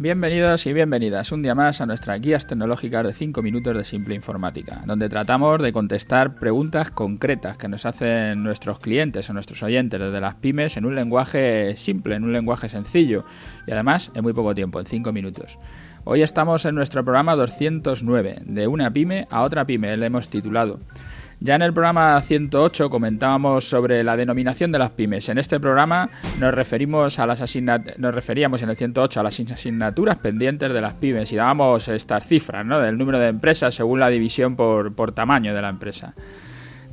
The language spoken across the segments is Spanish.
Bienvenidos y bienvenidas un día más a nuestras guías tecnológicas de 5 minutos de simple informática, donde tratamos de contestar preguntas concretas que nos hacen nuestros clientes o nuestros oyentes desde las pymes en un lenguaje simple, en un lenguaje sencillo y además en muy poco tiempo, en 5 minutos. Hoy estamos en nuestro programa 209, de una pyme a otra pyme, le hemos titulado. Ya en el programa 108 comentábamos sobre la denominación de las pymes. En este programa nos referimos a las nos referíamos en el 108 a las asignaturas pendientes de las pymes y dábamos estas cifras, ¿no? Del número de empresas según la división por, por tamaño de la empresa.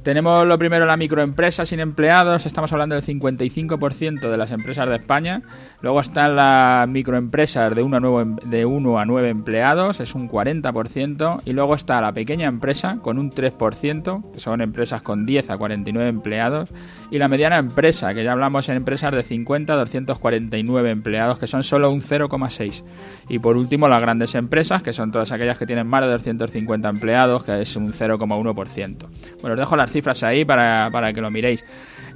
Tenemos lo primero la microempresa sin empleados, estamos hablando del 55% de las empresas de España. Luego están las microempresas de 1 a 9, de 1 a 9 empleados, es un 40%. Y luego está la pequeña empresa con un 3%, que son empresas con 10 a 49 empleados. Y la mediana empresa, que ya hablamos en empresas de 50 a 249 empleados, que son solo un 0,6. Y por último las grandes empresas, que son todas aquellas que tienen más de 250 empleados, que es un 0,1%. Bueno, os dejo las cifras ahí para, para que lo miréis.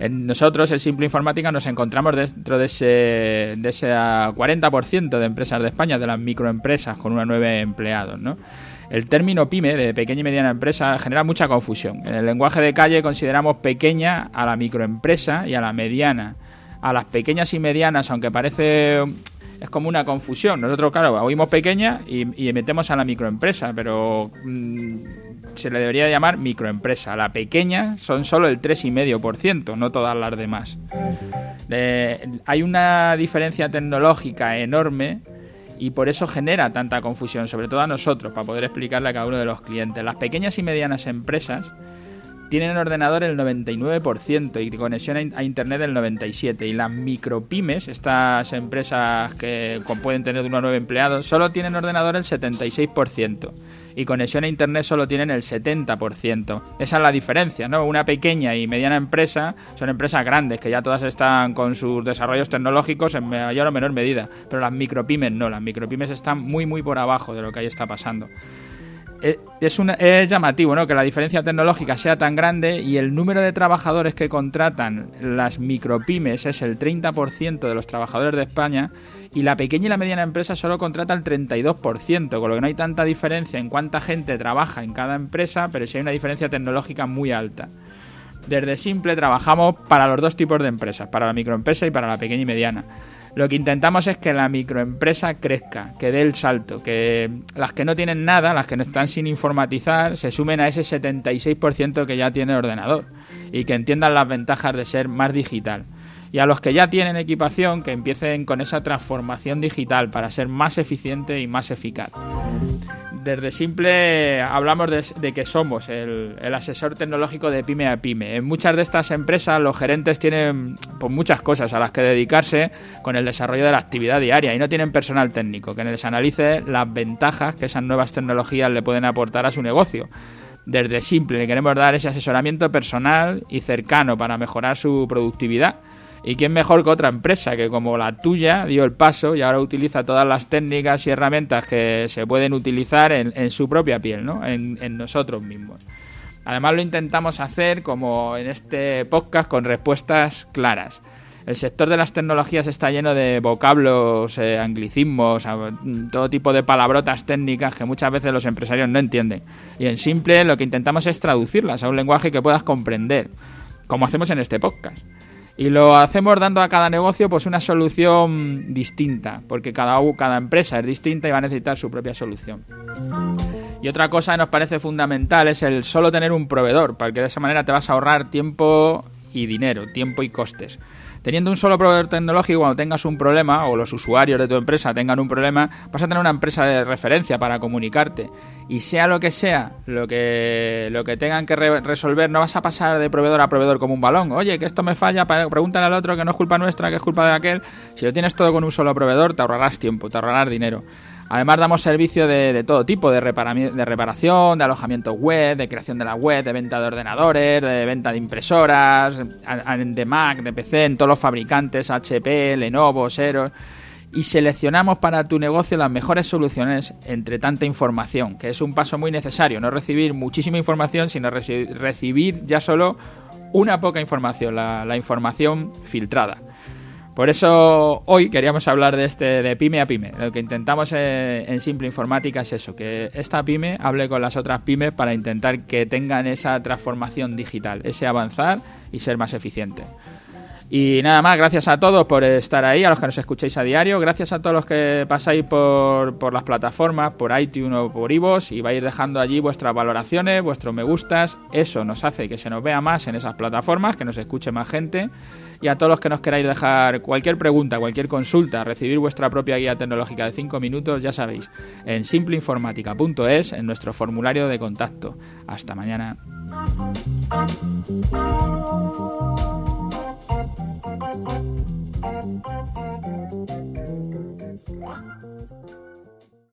nosotros, en Simple Informática, nos encontramos dentro de ese, de ese 40% de empresas de España, de las microempresas con una nueve empleados, ¿no? El término pyme, de pequeña y mediana empresa, genera mucha confusión. En el lenguaje de calle consideramos pequeña a la microempresa y a la mediana. A las pequeñas y medianas, aunque parece es como una confusión. Nosotros, claro, oímos pequeña y, metemos a la microempresa, pero mm, se le debería llamar microempresa. La pequeña son solo el 3,5%, no todas las demás. hay una diferencia tecnológica enorme y por eso genera tanta confusión, sobre todo a nosotros, para poder explicarle a cada uno de los clientes. Las pequeñas y medianas empresas tienen ordenador el 99% y conexión a Internet el 97%. Y las micropymes, estas empresas que pueden tener de 1 a 9 empleados, solo tienen ordenador el 76% y conexión a Internet solo tienen el 70%. Esa es la diferencia, ¿no? Una pequeña y mediana empresa son empresas grandes que ya todas están con sus desarrollos tecnológicos en mayor o menor medida, pero las micropymes no, las micropymes están muy muy por abajo de lo que ahí está pasando. Eh, es, es llamativo ¿no? que la diferencia tecnológica sea tan grande y el número de trabajadores que contratan las micropymes es el 30% de los trabajadores de España y la pequeña y la mediana empresa solo contrata el 32%, con lo que no hay tanta diferencia en cuánta gente trabaja en cada empresa, pero sí hay una diferencia tecnológica muy alta. Desde Simple trabajamos para los dos tipos de empresas, para la microempresa y para la pequeña y mediana. Lo que intentamos es que la microempresa crezca, que dé el salto, que las que no tienen nada, las que no están sin informatizar, se sumen a ese 76% que ya tiene ordenador y que entiendan las ventajas de ser más digital. Y a los que ya tienen equipación, que empiecen con esa transformación digital para ser más eficiente y más eficaz desde simple hablamos de, que somos el, asesor tecnológico de pyme a pyme. En muchas de estas empresas los gerentes tienen pues, muchas cosas a las que dedicarse con el desarrollo de la actividad diaria y no tienen personal técnico que les analice las ventajas que esas nuevas tecnologías le pueden aportar a su negocio. Desde simple le queremos dar ese asesoramiento personal y cercano para mejorar su productividad ¿Y quién mejor que otra empresa que como la tuya dio el paso y ahora utiliza todas las técnicas y herramientas que se pueden utilizar en, su propia piel, ¿no? en, nosotros mismos? Además lo intentamos hacer como en este podcast con respuestas claras. El sector de las tecnologías está lleno de vocablos, eh, anglicismos, todo tipo de palabrotas técnicas que muchas veces los empresarios no entienden. Y en simple lo que intentamos es traducirlas a un lenguaje que puedas comprender, como hacemos en este podcast. Y lo hacemos dando a cada negocio pues una solución distinta, porque cada, cada empresa es distinta y va a necesitar su propia solución. Y otra cosa que nos parece fundamental es el solo tener un proveedor, porque de esa manera te vas a ahorrar tiempo y dinero, tiempo y costes. Teniendo un solo proveedor tecnológico, cuando tengas un problema o los usuarios de tu empresa tengan un problema, vas a tener una empresa de referencia para comunicarte. Y sea lo que sea, lo que, lo que tengan que resolver, no vas a pasar de proveedor a proveedor como un balón. Oye, que esto me falla, pregúntale al otro que no es culpa nuestra, que es culpa de aquel. Si lo tienes todo con un solo proveedor, te ahorrarás tiempo, te ahorrarás dinero. Además damos servicio de, todo tipo, de, reparación, de alojamiento web, de creación de la web, de venta de ordenadores, de venta de impresoras, de Mac, de PC, en todos los fabricantes, HP, Lenovo, Xerox y seleccionamos para tu negocio las mejores soluciones entre tanta información, que es un paso muy necesario, no recibir muchísima información, sino recibir ya solo una poca información, la información filtrada. Por eso hoy queríamos hablar de este de pyme a pyme. Lo que intentamos en, Simple Informática es eso, que esta pyme hable con las otras pymes para intentar que tengan esa transformación digital, ese avanzar y ser más eficiente. Y nada más, gracias a todos por estar ahí, a los que nos escucháis a diario, gracias a todos los que pasáis por, por las plataformas, por iTunes o por iVoox y vais dejando allí vuestras valoraciones, vuestros me gustas, eso nos hace que se nos vea más en esas plataformas, que nos escuche más gente. Y a todos los que nos queráis dejar cualquier pregunta, cualquier consulta, recibir vuestra propia guía tecnológica de 5 minutos, ya sabéis, en simpleinformática.es, en nuestro formulario de contacto. Hasta mañana.